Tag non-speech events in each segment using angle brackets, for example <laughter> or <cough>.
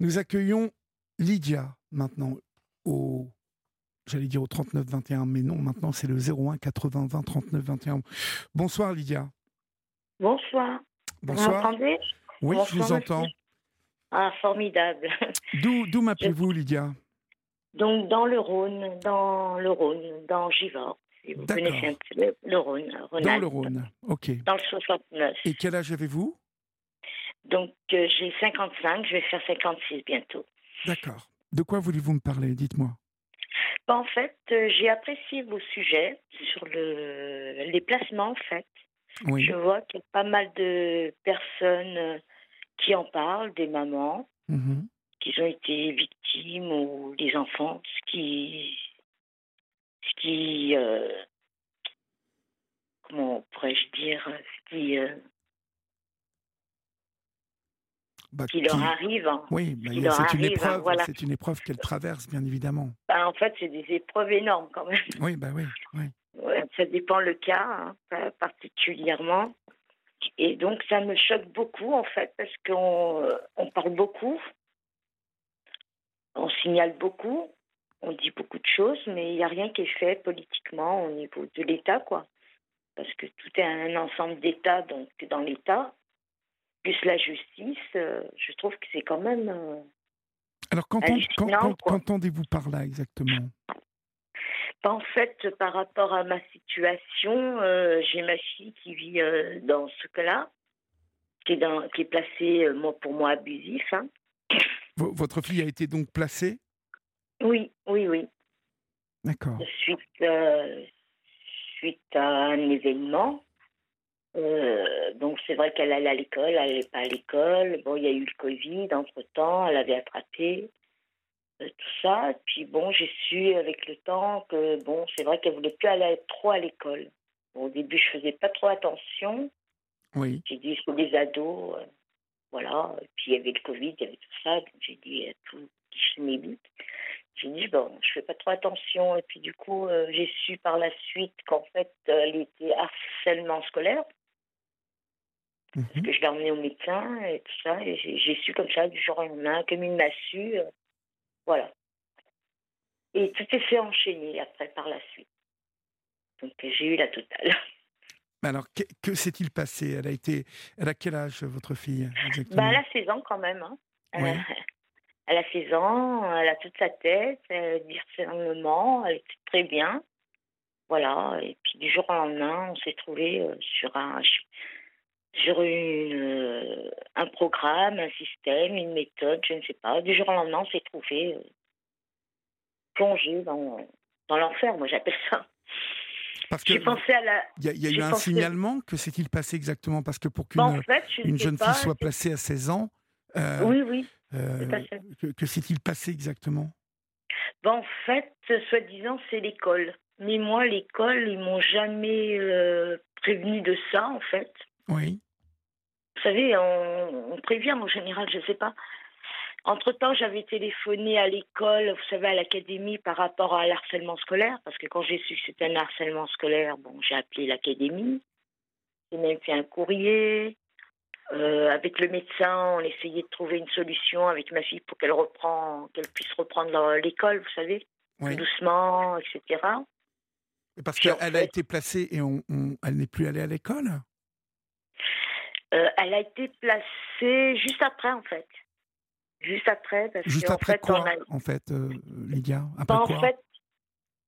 Nous accueillons Lydia maintenant au j'allais dire au 39 21 mais non maintenant c'est le 01 80 20 39 21. Bonsoir Lydia. Bonsoir. Bonsoir. Vous m'entendez? Oui, je vous entends. Ah, formidable. D'où d'où m'appelez-vous Lydia? Donc, dans le Rhône, dans le Rhône, dans Givors. Si vous D'accord. connaissez un peu le, le Rhône. Dans Rhône-Alpes. le Rhône. OK. Dans le 69. Et quel âge avez-vous? Donc, euh, j'ai 55, je vais faire 56 bientôt. D'accord. De quoi voulez-vous me parler Dites-moi? Ben, en fait, euh, j'ai apprécié vos sujets sur le, les placements, en fait. Oui. Je vois qu'il y a pas mal de personnes euh, qui en parlent, des mamans, Mhm. qui ont été victimes ou des enfants, ce qui, ce qui, euh, comment pourrais-je dire, ce qui, euh, Bah, qui leur arrive. Oui, bah, c'est une épreuve, voilà. c'est une épreuve qu'elle traverse, bien évidemment. Ben, en fait, c'est des épreuves énormes quand même. Oui, bah oui, oui. Ouais, ça dépend le cas, hein, particulièrement. Et donc, ça me choque beaucoup, en fait, parce qu'on euh, on parle beaucoup, on signale beaucoup, on dit beaucoup de choses, mais il n'y a rien qui est fait politiquement au niveau de l'État, quoi. Parce que tout est un ensemble d'États, donc dans l'État, plus la justice, euh, je trouve que c'est quand même... euh, Alors, qu'entendez-vous par là exactement? En fait, par rapport à ma situation, euh, j'ai ma fille qui vit euh, dans ce cas-là, qui est, dans, qui est placée, euh, moi, pour moi, abusif. hein. Votre fille a été donc placée? Oui, oui, oui. D'accord. Suite, suite à un événement. Euh, donc, c'est vrai qu'elle allait à l'école, elle n'allait pas à l'école. Bon, il y a eu le Covid entre-temps, elle avait attrapé euh, tout ça. Et puis, bon, j'ai su avec le temps que, bon, c'est vrai qu'elle voulait plus aller trop à l'école. Bon, au début, je faisais pas trop attention. Oui. J'ai dit, c'est des ados, euh, voilà. Et puis il y avait le Covid, il y avait tout ça. Donc j'ai dit, tout qui m'ébite. J'ai dit, bon, je fais pas trop attention. Et puis du coup, j'ai su par la suite qu'en fait, elle était harcèlement scolaire. Mhm. Parce que je l'ai emmenée au médecin et tout ça. Et j'ai su comme ça, du jour au lendemain, comme il m'a su. euh, voilà. Et tout est fait enchaîner après, par la suite. Donc j'ai eu la totale. <laughs> Mais Alors, que, que s'est-il passé? Elle a été, elle a quel âge votre fille Bah, elle a 16 ans quand même. Hein. Elle, Ouais. a, <laughs> elle a 16 ans, elle a toute sa tête, elle discernement, elle était très bien. Voilà, et puis du jour au lendemain, on s'est trouvé euh, sur un sur une, euh, un programme, un système, une méthode, je ne sais pas. Du jour au lendemain, on s'est trouvé euh, plongé dans, dans l'enfer, moi j'appelle ça. Parce que J'ai pensé à la. il y a, y a eu un pensé- signalement. Que s'est-il passé exactement? Parce que pour qu'une Bon, en fait, je ne une sais jeune pas, fille soit placée à 16 ans, euh, Oui, oui. euh, que s'est-il passé exactement? Ben, en fait, soi-disant, c'est l'école. Mais moi, l'école, ils m'ont jamais euh, prévenu de ça, en fait. Oui. Vous savez, on, on prévient en général, je ne sais pas. Entre-temps, j'avais téléphoné à l'école, vous savez, à l'académie par rapport à l'harcèlement scolaire, parce que quand j'ai su que c'était un harcèlement scolaire, bon, j'ai appelé l'académie. J'ai même fait un courrier. Euh, avec le médecin, on essayait de trouver une solution avec ma fille pour qu'elle reprend, qu'elle puisse reprendre l'école, vous savez, oui. doucement, etc. Parce qu'elle a été placée et on, on- elle n'est plus allée à l'école? Euh, elle a été placée juste après, en fait. Juste après, parce Juste après fait, quoi, a- en fait, euh, Lydia? Après Bah, en quoi? fait,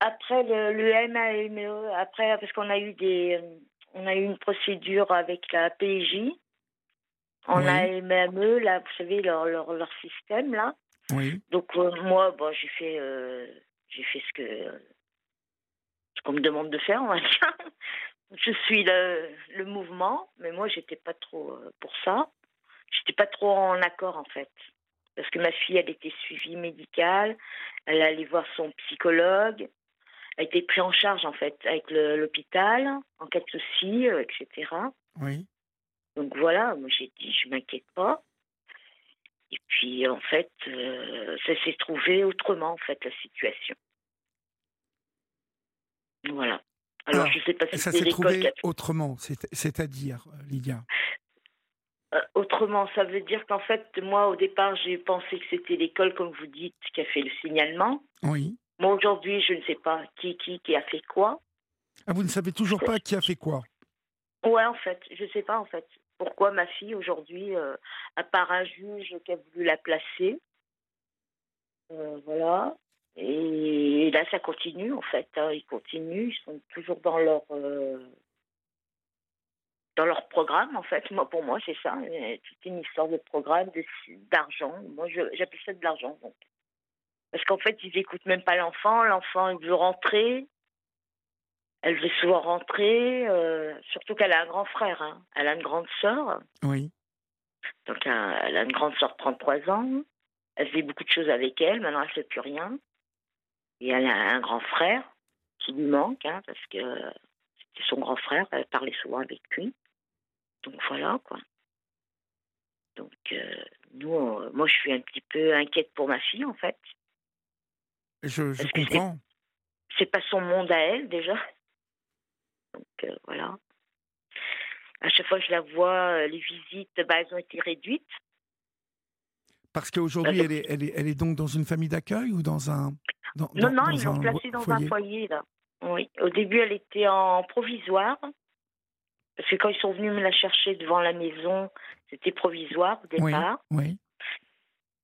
après le, le MAME, E, après, parce qu'on a eu des, euh, on a eu une procédure avec la PJ. On Oui. a MAME, là, vous savez, leur, leur, leur système, là. Oui. Donc, euh, moi, bon, j'ai fait, j'ai fait ce que, ce qu'on me demande de faire, on va dire. Je suis le, le mouvement, mais moi, j'étais pas trop euh, pour ça. J'étais pas trop en accord, en fait. Parce que ma fille, elle était suivie médicale, elle allait voir son psychologue, elle était prise en charge, en fait, avec l'hôpital, en cas de souci, euh, etc. Oui. Donc voilà, moi j'ai dit, je m'inquiète pas. Et puis en fait, euh, ça s'est trouvé autrement, en fait, la situation. Voilà. Alors, Alors, je sais pas si Ça s'est trouvé a... autrement, c'est- c'est-à-dire, euh, Lydia? Euh, autrement, ça veut dire qu'en fait, moi, au départ, j'ai pensé que c'était l'école, comme vous dites, qui a fait le signalement. Oui. Moi, aujourd'hui, je ne sais pas qui, qui, qui a fait quoi. Ah, vous ne savez toujours pas qui a fait quoi? Ouais, en fait, je ne sais pas, en fait. Pourquoi ma fille, aujourd'hui, euh, à part un juge qui a voulu la placer. Euh, voilà. Et, là, ça continue, en fait. Hein. Ils continuent, ils sont toujours dans leur dans leur programme, en fait. Moi, pour moi, c'est ça. C'est une histoire de programme, d'argent. Moi, j'appelle ça de l'argent. Donc. Parce qu'en fait, ils n'écoutent même pas l'enfant. L'enfant, il veut rentrer. Elle veut souvent rentrer. Euh, surtout qu'elle a un grand frère. Hein. Elle a une grande sœur. Oui. Donc, elle a une grande sœur de 33 ans. Elle fait beaucoup de choses avec elle. Maintenant, elle ne fait plus rien. Et elle a un grand frère qui lui manque, hein, parce que c'était son grand frère. Elle parlait souvent avec lui. Donc voilà, quoi. Donc, euh, nous, moi, je suis un petit peu inquiète pour ma fille, en fait. Je, je comprends. C'est pas son monde à elle, déjà. Donc, euh, voilà. À chaque fois que je la vois, euh, les visites, bah, elles ont été réduites. Parce qu'aujourd'hui, elle, est, elle, est, elle est donc dans une famille d'accueil ou dans un. Non, non, ils l'ont placée dans un foyer, là. Oui. Au début, elle était en provisoire. Parce que quand ils sont venus me la chercher devant la maison, c'était provisoire au départ. Oui.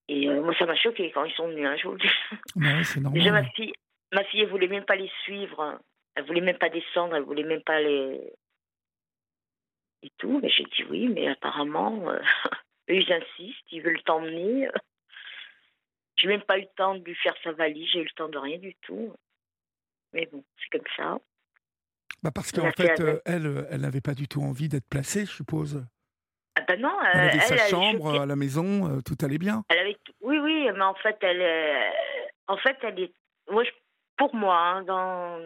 Et euh, moi, ça m'a choqué quand ils sont venus un jour. <laughs> oui, c'est normal. Déjà, ma fille, ma fille, elle voulait même pas les suivre. Elle voulait même pas descendre. Elle voulait même pas les. Et tout. Mais j'ai dit oui, mais apparemment, euh, <laughs> eux, ils insistent. Ils veulent t'emmener. J'ai même pas eu le temps de lui faire sa valise. J'ai eu le temps de rien du tout. Mais bon, c'est comme ça. Bah parce qu'en fait, euh, elle, euh, elle n'avait pas du tout envie d'être placée, je suppose. Ah ben non, elle avait sa chambre à la maison, euh, tout allait bien. Elle avait, oui, oui, mais en fait, elle, en fait, elle est, moi, pour moi, hein, dans,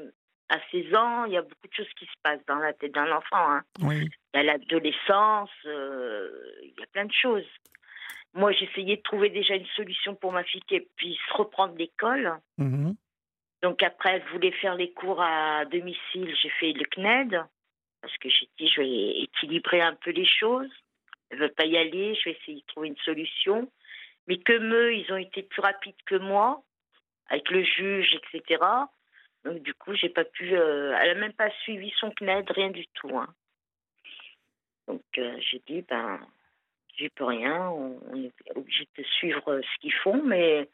à 16 ans, il y a beaucoup de choses qui se passent dans la tête d'un enfant. Hein. Oui. Il y a l'adolescence, il y a plein de choses. Moi, j'essayais de trouver déjà une solution pour ma fille qui puisse reprendre l'école. Mmh donc après, elle voulait faire les cours à domicile. J'ai fait le CNED parce que j'ai dit je vais équilibrer un peu les choses. Elle veut pas y aller. Je vais essayer de trouver une solution. Mais comme eux, ils ont été plus rapides que moi avec le juge, etc. Donc du coup, j'ai pas pu. Euh, elle a même pas suivi son CNED, rien du tout. Hein. Donc euh, j'ai dit ben, j'y peux rien. On, on, est obligé de suivre ce qu'ils font, mais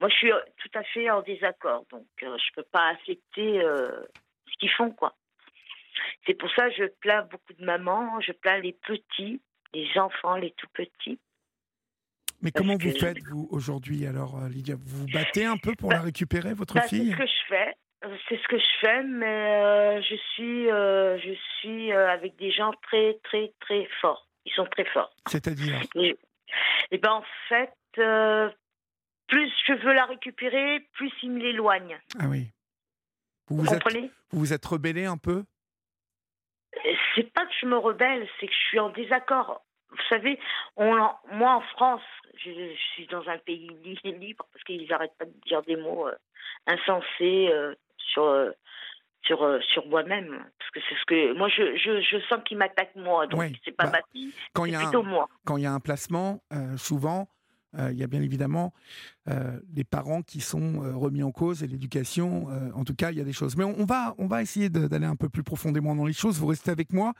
moi, je suis euh, tout à fait en désaccord, donc euh, je ne peux pas accepter euh, ce qu'ils font, quoi. C'est pour ça que je plains beaucoup de mamans, je plains les petits, les enfants, les tout petits. Mais comment vous faites, vous, aujourd'hui, alors, Lydia? Vous vous battez un peu pour la bah, récupérer, votre bah, fille? C'est ce que je fais. C'est ce que je fais, mais je suis, je suis avec des gens très, très, très forts. Ils sont très forts. C'est-à-dire et, et, ben en fait, plus je veux la récupérer, plus il me l'éloigne. Ah oui. Vous vous, êtes, vous vous êtes rebellé un peu? C'est pas que je me rebelle, c'est que je suis en désaccord. Vous savez, on, moi en France, je, suis dans un pays <laughs> libre parce qu'ils n'arrêtent pas de dire des mots euh, insensés euh, sur, euh, sur, sur moi-même. Parce que c'est ce que. Moi, je, je, je sens qu'ils m'attaquent moi. Donc, c'est pas bah, ma fille, c'est plutôt moi. Quand il y a un placement, souvent, euh, il y a bien évidemment euh, les parents qui sont euh, remis en cause et l'éducation. en tout cas, il y a des choses. Mais on, va, on va essayer d'aller un peu plus profondément dans les choses. Vous restez avec moi.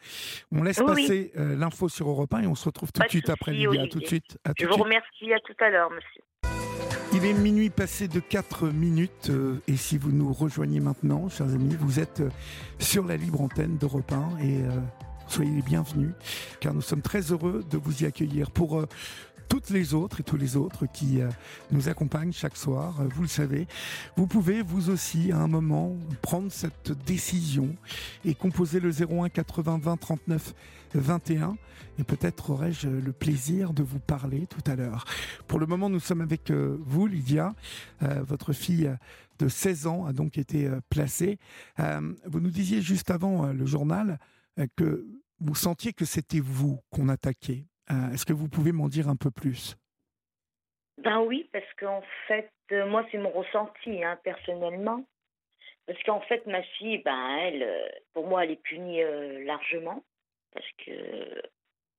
On laisse passer l'info sur Europe 1 et on se retrouve tout de suite après. Tout de suite. Je vous remercie. À tout à l'heure, monsieur. Il minuit passé de 4 minutes et si vous nous rejoignez maintenant, chers amis, vous êtes sur la libre antenne d'Europe 1 et soyez les bienvenus car nous sommes très heureux de vous y accueillir pour toutes les autres et tous les autres qui euh, nous accompagnent chaque soir. Euh, vous le savez, vous pouvez vous aussi à un moment prendre cette décision et composer le 01 80 20 39 21 et peut-être aurais-je le plaisir de vous parler tout à l'heure. Pour le moment, nous sommes avec euh, vous, Lydia. votre fille de 16 ans a donc été placée. vous nous disiez juste avant le journal que vous sentiez que c'était vous qu'on attaquait. Euh, est-ce que vous pouvez m'en dire un peu plus? Ben oui, parce qu'en fait, euh, moi, c'est mon ressenti, hein, personnellement. Parce qu'en fait, ma fille, ben, elle, euh, pour moi, elle est punie largement. Parce que,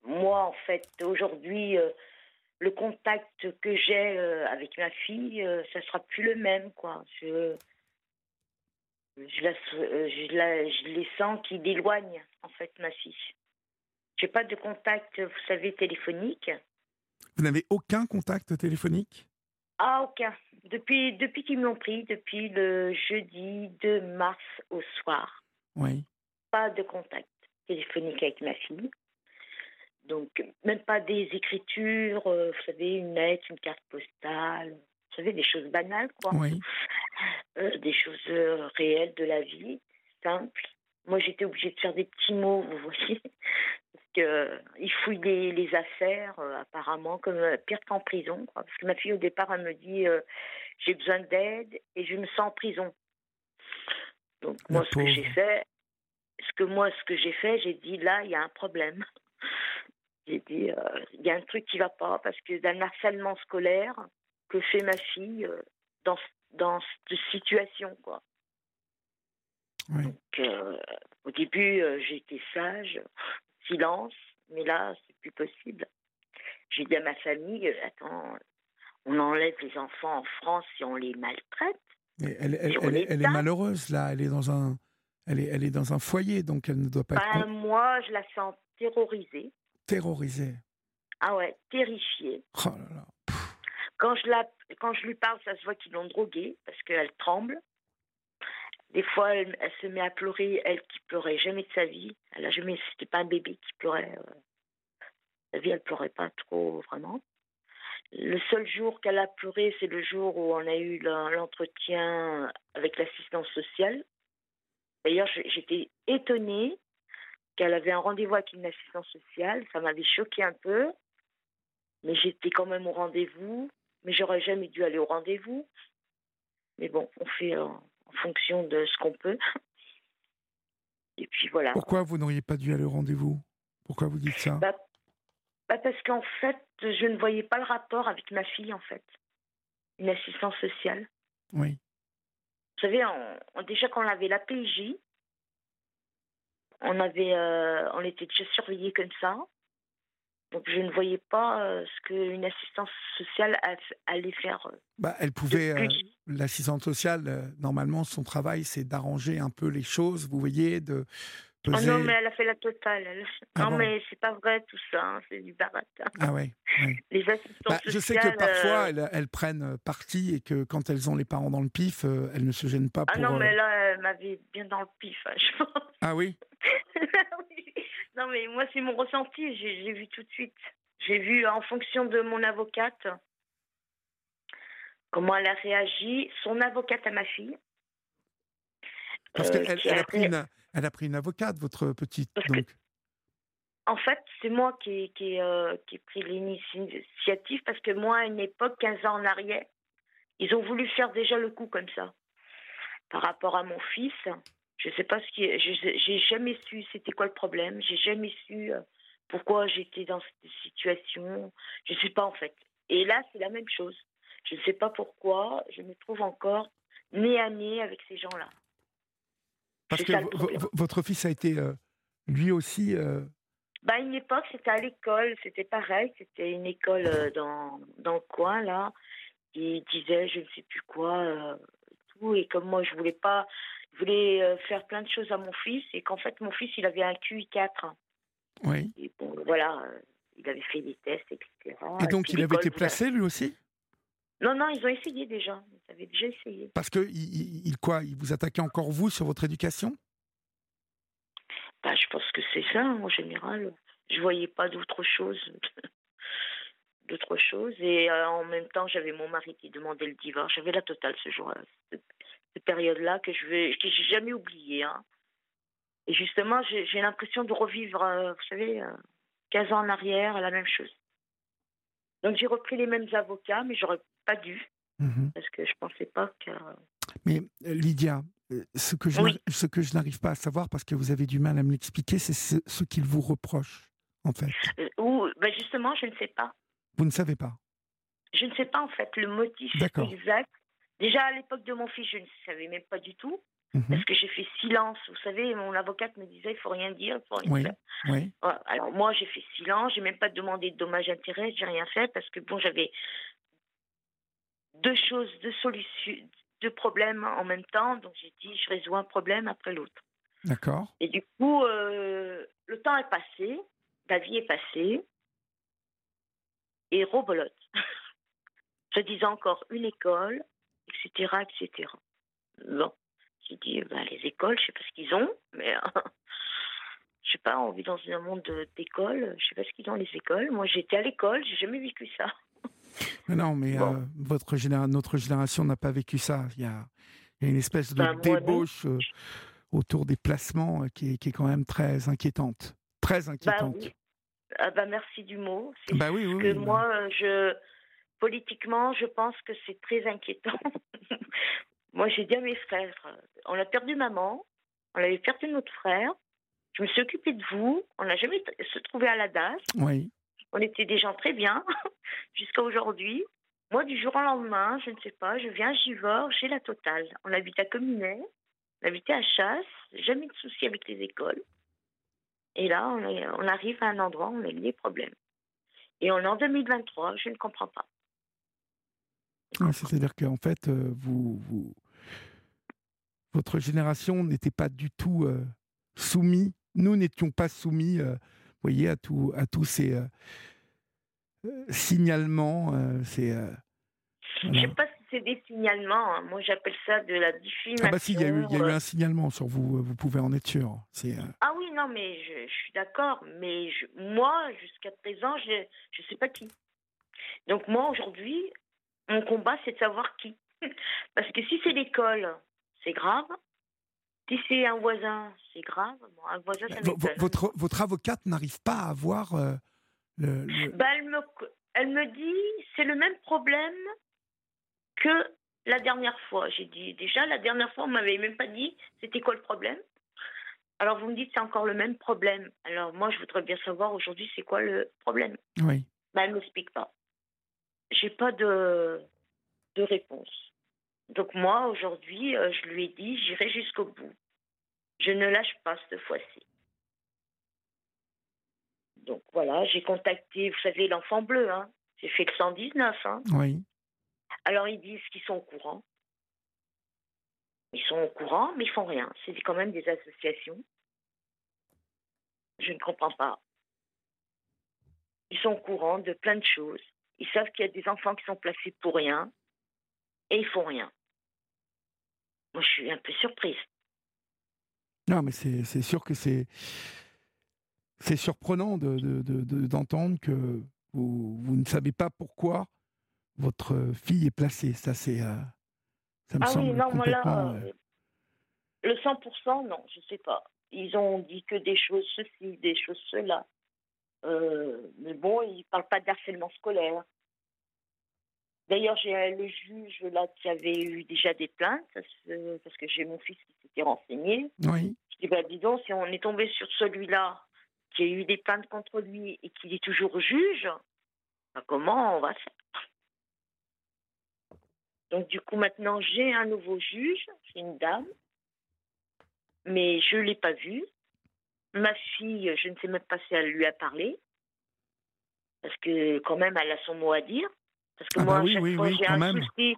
moi, en fait, aujourd'hui, le contact que j'ai avec ma fille, ça sera plus le même, quoi. Je, je, la, je, la, je les sens qui éloignent, en fait, ma fille. J'ai pas de contact, vous savez, téléphonique. Vous n'avez aucun contact téléphonique? Ah, aucun. Depuis, depuis qu'ils m'ont pris, depuis le jeudi 2 mars au soir. Oui. Pas de contact téléphonique avec ma fille. Donc, même pas des écritures, euh, vous savez, une lettre, une carte postale, vous savez, des choses banales, quoi. Oui. <laughs> Euh, des choses euh, réelles de la vie, simples. Moi, j'étais obligée de faire des petits mots, vous voyez. Parce que, ils fouillent les, les affaires, apparemment, comme pire qu'en prison. Quoi. Parce que ma fille, au départ, elle me dit j'ai besoin d'aide et je me sens en prison. Donc, La moi, ce que j'ai fait, ce que moi, ce que j'ai fait, j'ai dit là, il y a un problème. <laughs> J'ai dit, euh, il y a un truc qui va pas parce que d'un harcèlement scolaire que fait ma fille euh, dans, dans cette situation, quoi. Oui. Donc, euh, au début, euh, été sage, silence, mais là, c'est plus possible. J'ai dit à ma famille, euh, attends, on enlève les enfants en France si on les maltraite. Mais elle, elle, Sur elle, est- elle est l'État. malheureuse, là. Elle est, dans un, elle, est, elle est dans un foyer, donc elle ne doit pas être con- moi, je la sens terrorisée. terrorisée. Ah ouais, terrifiée. Oh là là. Quand je, la, quand je lui parle, ça se voit qu'ils l'ont droguée parce qu'elle tremble. Des fois, elle, se met à pleurer, elle qui pleurait jamais de sa vie. Elle a jamais, c'était pas un bébé qui pleurait. euh. Sa vie, elle pleurait pas trop vraiment. Le seul jour qu'elle a pleuré, c'est le jour où on a eu l'en- l'entretien avec l'assistance sociale. D'ailleurs, j'étais étonnée qu'elle avait un rendez-vous avec une assistance sociale. Ça m'avait choqué un peu. Mais j'étais quand même au rendez-vous. Mais j'aurais jamais dû aller au rendez-vous. Mais bon, on fait euh, fonction de ce qu'on peut. Et puis voilà. Pourquoi vous n'auriez pas dû aller au rendez-vous? Pourquoi vous dites ça? Bah, bah parce qu'en fait, je ne voyais pas le rapport avec ma fille, en fait. Une assistance sociale. Oui. Vous savez, on, on- déjà quand on avait la PJ, on, avait, euh, on était déjà surveillés comme ça. Donc je ne voyais pas euh, ce qu'une assistance sociale allait faire. euh, Bah, elle pouvait. euh. L'assistante sociale, euh, normalement, son travail, c'est d'arranger un peu les choses, vous voyez, de Oh peser. non, mais elle a fait la totale. elle. Ah non, bon mais c'est pas vrai tout ça, hein, c'est du baratin. Ah ouais. ouais. <laughs> Les assistantes Bah, je sais que parfois, elles, elles prennent parti et que quand elles ont les parents dans le pif, elles ne se gênent pas Ah pour. non, mais là, elle m'avait bien dans le pif, hein, je pense. Ah oui. <laughs> Oui. Non, mais moi, c'est mon ressenti. J'ai vu tout de suite. J'ai vu en fonction de mon avocate comment elle a réagi. Son avocate à ma fille. Parce euh, qu'elle qui elle a pris une, elle a pris une avocate, votre petite. Que-. En fait, c'est moi qui, qui, euh, qui ai pris l'initiative parce que moi, à une époque, 15 ans en arrière, ils ont voulu faire déjà le coup comme ça. Par rapport à mon fils, je sais pas ce qui. J'ai jamais su c'était quoi le problème. J'ai jamais su euh, pourquoi j'étais dans cette situation. Je sais pas en fait. Et là, c'est la même chose. Je ne sais pas pourquoi. Je me trouve encore nez à nez avec ces gens-là. Parce que votre fils a été euh, lui aussi. euh, Bah, à une époque, c'était à l'école, c'était pareil, c'était une école euh, dans, dans le coin, là. Il disait, je ne sais plus quoi, tout. Et comme moi, je voulais pas, je voulais euh, faire plein de choses à mon fils, et qu'en fait, mon fils, il avait un QI4. Oui. Et bon, voilà, euh, il avait fait des tests, etc. Et donc, il avait été placé lui aussi? Non, non, ils ont essayé déjà. Ils avaient déjà essayé. Parce que il, quoi Il vous attaquait encore vous sur votre éducation? Bah, je pense que c'est ça, en général. Je voyais pas d'autre chose. <laughs> d'autre chose. Et euh, en même temps, j'avais mon mari qui demandait le divorce. J'avais la totale ce jour-là. Cette, période-là que je vais, que j'ai jamais oubliée. Hein. Et justement, j'ai l'impression de revivre, euh, vous savez, euh, 15 ans en arrière, la même chose. Donc j'ai repris les mêmes avocats, mais j'aurais pas dû, Mhm. parce que je pensais pas que. Mais euh, Lydia, euh, ce que je Oui. ce que je n'arrive pas à savoir, parce que vous avez du mal à me l'expliquer, c'est ce, ce qu'il vous reproche, en fait. Euh, ou, ben justement, je ne sais pas. Vous ne savez pas. Je ne sais pas en fait le motif exact. Déjà à l'époque de mon fils, je ne savais même pas du tout. Mhm. Parce que j'ai fait silence. Vous savez, mon avocate me disait il faut rien dire, il faut rien Oui, faire. oui. Voilà. Alors moi, j'ai fait silence. J'ai même pas demandé de dommages intérêts. J'ai rien fait parce que bon, j'avais deux choses, deux solutions, deux problèmes en même temps. Donc j'ai dit je résous un problème après l'autre. D'accord. Et du coup, euh, le temps est passé, la vie est passée, et robolote. Se <laughs> disant encore une école, etc., etc. Bon, j'ai dit, ben, les écoles, je sais pas ce qu'ils ont, mais <laughs> je sais pas, on vit dans un monde d'écoles, je sais pas ce qu'ils ont les écoles. Moi, j'étais à l'école, j'ai jamais vécu ça. <laughs> Mais non, mais Bon. euh, votre généra- notre génération n'a pas vécu ça. Il y a, il y a une espèce de Ben, non. débauche euh, autour des placements euh, qui, est, qui est quand même très inquiétante. Très Bah inquiétante. oui. Ah bah merci du mot. C'est Bah oui, oui, que oui, bah. moi, je politiquement, je pense que c'est très inquiétant. <laughs> moi, j'ai dit à mes frères, euh, on a perdu maman, on avait perdu notre frère. Je me suis occupée de vous. On n'a jamais se trouvé à la DAS. Oui. On était des gens très bien <laughs> jusqu'à aujourd'hui. Moi, du jour au lendemain, je ne sais pas, je viens à Givors, j'ai la totale. On habite à Communet, on habitait à Chasse, jamais de soucis avec les écoles. Et là, on, est- on arrive à un endroit où on a des problèmes. Et on est en 2023, je ne comprends pas. Ouais, C'est-à-dire qu'en fait, euh, vous, vous- votre génération n'était pas du tout euh, soumis. Nous n'étions pas soumis, euh, voyez, à, tout, à tous ces euh, signalements. ces, Je voilà. ne sais pas si c'est des signalements. hein. Moi, j'appelle ça de la diffamation. Ah bah si, il y, a eu, il y a eu un signalement sur vous, vous pouvez en être sûr. Ah oui, non, mais je, je suis d'accord. Mais je- moi, jusqu'à présent, je ne sais pas qui. Donc moi, aujourd'hui, mon combat, c'est de savoir qui. <laughs> Parce que si c'est l'école, c'est grave. Si c'est un voisin, c'est grave. Bon, un voisin, ça vo- vo- m'étonne. votre, votre avocate n'arrive pas à avoir euh, le, le- Bah, elle, me, elle me dit, c'est le même problème que la dernière fois. J'ai dit, déjà, la dernière fois, on m'avait même pas dit c'était quoi le problème. Alors, vous me dites, c'est encore le même problème. Alors, moi, je voudrais bien savoir aujourd'hui, c'est quoi le problème? Oui. Bah, elle ne m'explique pas. J'ai pas de, de réponse. Donc, moi, aujourd'hui, euh, je lui ai dit, j'irai jusqu'au bout. Je ne lâche pas cette fois-ci. Donc, voilà, j'ai contacté, vous savez, l'enfant bleu, hein. J'ai fait le 119, hein. Oui. Alors, ils disent qu'ils sont au courant. Ils sont au courant, mais ils font rien. C'est quand même des associations. Je ne comprends pas. Ils sont au courant de plein de choses. Ils savent qu'il y a des enfants qui sont placés pour rien. Et ils font rien. Moi, je suis un peu surprise. Non, mais c'est sûr que c'est c'est surprenant de- de- de- de- d'entendre que vous, vous ne savez pas pourquoi votre fille est placée. Ça, c'est euh, ça me Ah oui, semble non, moi là, complètement. euh, euh, le 100%, non, je sais pas. Ils ont dit que des choses ceci, des choses cela. Euh, mais bon, ils parlent pas de harcèlement scolaire. D'ailleurs, j'ai euh, le juge là qui avait eu déjà des plaintes, parce que- parce que j'ai mon fils qui s'était renseigné. Oui. Je dis, bah, dis donc, si on est tombé sur celui-là, qui a eu des plaintes contre lui et qu'il est toujours juge, bah, comment on va faire? Donc, du coup, maintenant, j'ai un nouveau juge, c'est une dame, mais je ne l'ai pas vue. Ma fille, je ne sais même pas si elle lui a parlé, parce que quand même, elle a son mot à dire. Parce que Ah moi, bah à oui, chaque oui, fois, oui, j'ai quand un même. souci.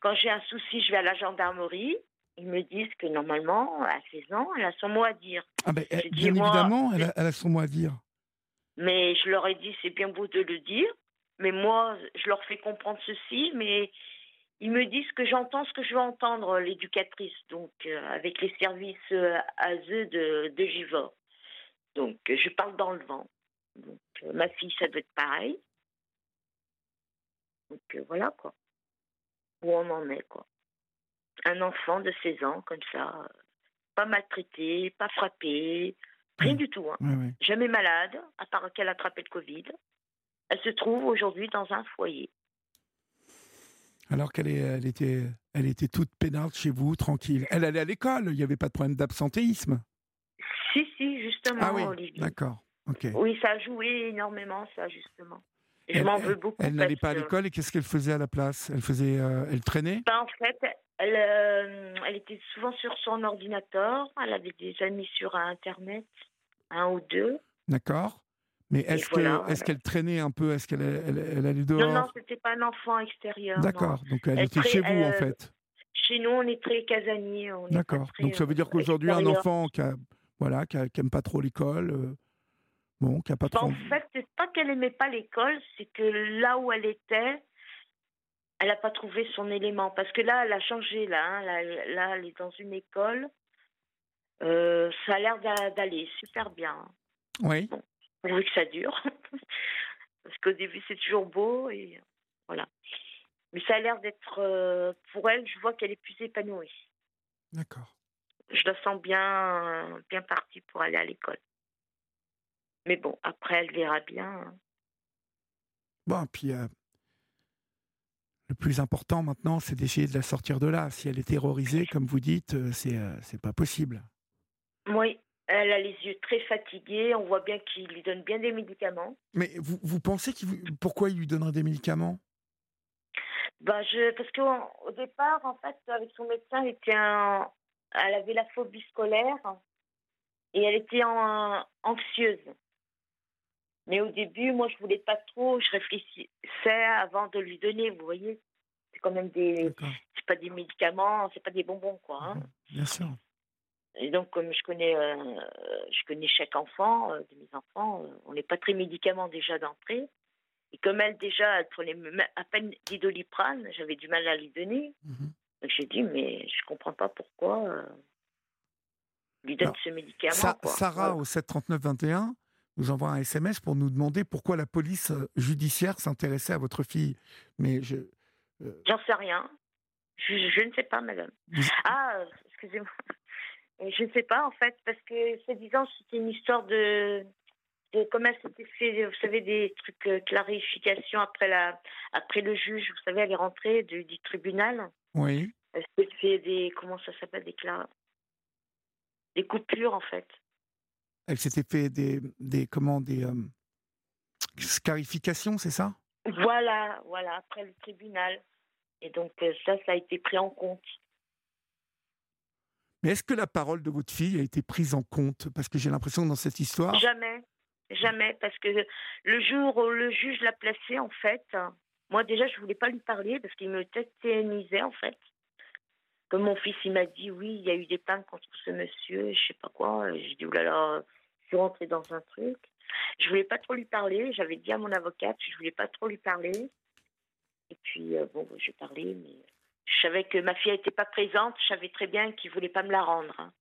Quand j'ai un souci, je vais à la gendarmerie. Ils me disent que normalement, à 16 ans, elle a son mot à dire. Ah dit, bien moi, évidemment, elle a, elle a son mot à dire. Mais je leur ai dit, c'est bien beau de le dire, mais moi, je leur fais comprendre ceci, mais ils me disent que j'entends ce que je veux entendre, l'éducatrice, donc euh, avec les services euh, ASE de, de Givors. Donc, je parle dans le vent. Donc, euh, ma fille, ça doit être pareil. Donc, euh, voilà, quoi. Où on en est, quoi. Un enfant de 16 ans, comme ça, euh, pas maltraité, pas frappé, rien Mm. du tout, hein jamais malade, à part qu'elle a attrapé le Covid. Elle se trouve aujourd'hui dans un foyer. Alors qu'elle est, elle était, elle était toute peinarde chez vous, tranquille. Elle allait à l'école, il n'y avait pas de problème d'absentéisme. Si, si, justement, Ah oui, Olivier. d'accord. Ok. Oui, ça a joué énormément, ça, justement. Je m'en veux beaucoup. Elle n'allait pas à l'école et qu'est-ce qu'elle faisait à la place? Elle faisait, euh, elle traînait? Ben, en fait, Elle, euh, elle était souvent sur son ordinateur. Elle avait des amis sur Internet, un ou deux. D'accord. Mais est-ce voilà, que- est-ce qu'elle traînait un peu? Est-ce qu'elle elle, elle allait dehors? Non, non, c'était pas un enfant extérieur. D'accord. Donc elle, était chez vous en euh, fait. Chez nous, on est très est pas D'accord. Donc ça veut dire qu'aujourd'hui un enfant qui a, voilà, qui, a- qui aime pas trop l'école, euh, bon, qui a pas Bah, trop. en fait, c'est pas qu'elle aimait pas l'école, c'est que là où elle était, elle n'a pas trouvé son élément. Parce que là, elle a changé. Là, hein. là, là, elle est dans une école. Euh, ça a l'air d'a- d'aller super bien. hein. Oui. pourvu que ça dure. <laughs> Parce qu'au début, c'est toujours beau et voilà. Mais ça a l'air d'être, euh, pour elle, je vois qu'elle est plus épanouie. D'accord. Je la sens bien, bien partie pour aller à l'école. Mais bon, après, elle verra bien. hein. Bon, puis euh, le plus important maintenant, c'est d'essayer de la sortir de là. Si elle est terrorisée, comme vous dites, euh, c'est euh, c'est pas possible. Oui, elle a les yeux très fatigués. On voit bien qu'il lui donne bien des médicaments. Mais vous, vous pensez qu'il pourquoi il lui donnerait des médicaments? Bah, je, parce qu'au au départ, en fait, avec son médecin, elle, était un, elle avait la phobie scolaire et elle était en, anxieuse. Mais au début, moi, je voulais pas trop. Je réfléchissais avant de lui donner. Vous voyez, c'est quand même des, c'est pas des médicaments, c'est pas des bonbons, quoi. hein. Mhm. Bien sûr. Et donc, comme je connais, euh, je connais chaque enfant, euh, de mes enfants, euh, on n'est pas très médicaments déjà d'entrée. Et comme elle, déjà, elle prenait à peine du doliprane, j'avais du mal à lui donner. Mhm. J'ai dit, mais je comprends pas pourquoi euh, on lui donne Alors, ce médicament. Sa- quoi. Sarah Voilà. au 73921 nous envoie un SMS pour nous demander pourquoi la police euh, judiciaire s'intéressait à votre fille. Mais je. euh, J'en sais rien. Je, je ne sais pas, madame. vous- Ah, excusez-moi. Euh, Je ne sais pas, en fait, parce que, soi-disant, c'était une histoire de, de comment elle s'était fait, vous savez, des trucs, euh, clarification après, la, après le juge. Vous savez, elle est rentrée du, du tribunal. Oui. Elle s'est fait des, comment ça s'appelle, des, cla- des coupures, en fait. Elle s'était fait des, des comment des euh, scarifications, c'est ça? Voilà, voilà, après le tribunal. Et donc, euh, ça, ça a été pris en compte. Mais est-ce que la parole de votre fille a été prise en compte? Parce que j'ai l'impression que dans cette histoire, Jamais, jamais, parce que le jour où le juge l'a placé, en fait, moi déjà, je voulais pas lui parler parce qu'il me tétanisait, en fait. Comme mon fils, il m'a dit, oui, il y a eu des plaintes contre ce monsieur, je sais pas quoi. J'ai dit, oulala, je suis rentrée dans un truc. Je voulais pas trop lui parler. J'avais dit à mon avocate, je voulais pas trop lui parler. Et puis, euh, bon, j'ai parlé, mais je savais que ma fille n'était pas présente. Je savais très bien qu'il voulait pas me la rendre. hein.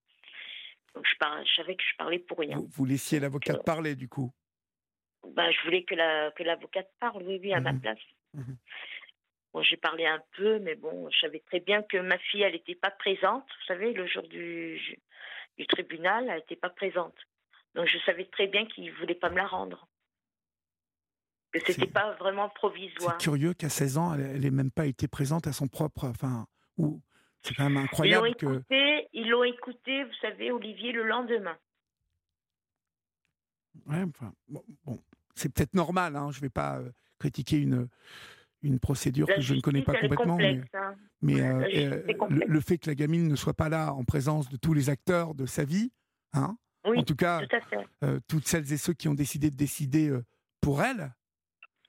Donc, je, je savais que je parlais pour rien. vous, vous laissiez l'avocate parler du coup? Ben, je voulais que la que l'avocate parle, oui, oui, à ma Mhm. place. Mhm. Bon, j'ai parlé un peu, mais bon, je savais très bien que ma fille, elle n'était pas présente. Vous savez, le jour du, du tribunal, elle n'était pas présente. Donc, je savais très bien qu'il ne voulait pas me la rendre. Que c'était C'est- pas vraiment C'est provisoire. curieux qu'à 16 ans, elle n'ait même pas été présente à son propre. Enfin, ou c'est quand même Ils l'ont incroyable que. écouté, ils l'ont écouté, vous savez, Olivier, le lendemain. Ouais, enfin, bon, bon, c'est peut-être normal. Hein, je ne vais pas euh, critiquer une une procédure La que je ne connais pas complètement, mais, hein. mais, euh, euh, le, fait que la gamine ne soit pas là en présence de tous les acteurs de sa vie, hein, Oui, en tout cas, tout euh, toutes celles et ceux qui ont décidé de décider euh, pour elle,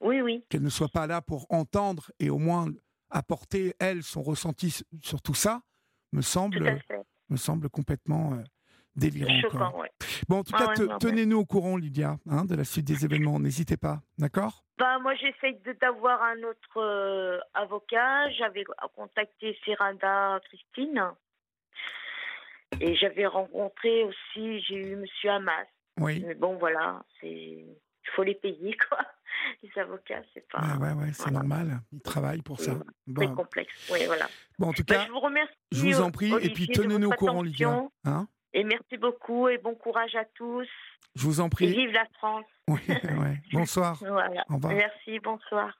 Oui, oui. qu'elle ne soit pas là pour entendre et au moins apporter, elle, son ressenti sur tout ça, me semble, me semble complètement délirant. Choquant, ouais. Bon, en tout Ah cas, ouais, tenez-nous au courant, Lydia, hein, de la suite des événements. N'hésitez pas, d'accord? Bah, moi, j'essaye d'avoir un autre euh, avocat. J'avais contacté Seranda Christine. Et j'avais rencontré aussi, j'ai eu Monsieur Hamas. Oui. Mais bon, voilà, c'est il faut les payer, quoi. <laughs> Les avocats, c'est pas Ouais, ouais, ouais, c'est voilà. normal. Ils travaillent pour ça. très Bon, complexe. Oui, voilà. bon, en tout Bah, cas, je vous remercie. je vous en prie. Et puis, tenez-nous au courant, Lydia. Hein Et merci beaucoup et bon courage à tous. je vous en Et prie. vive la France. Oui, ouais. <laughs> Bonsoir. Voilà. Au revoir. Merci, bonsoir.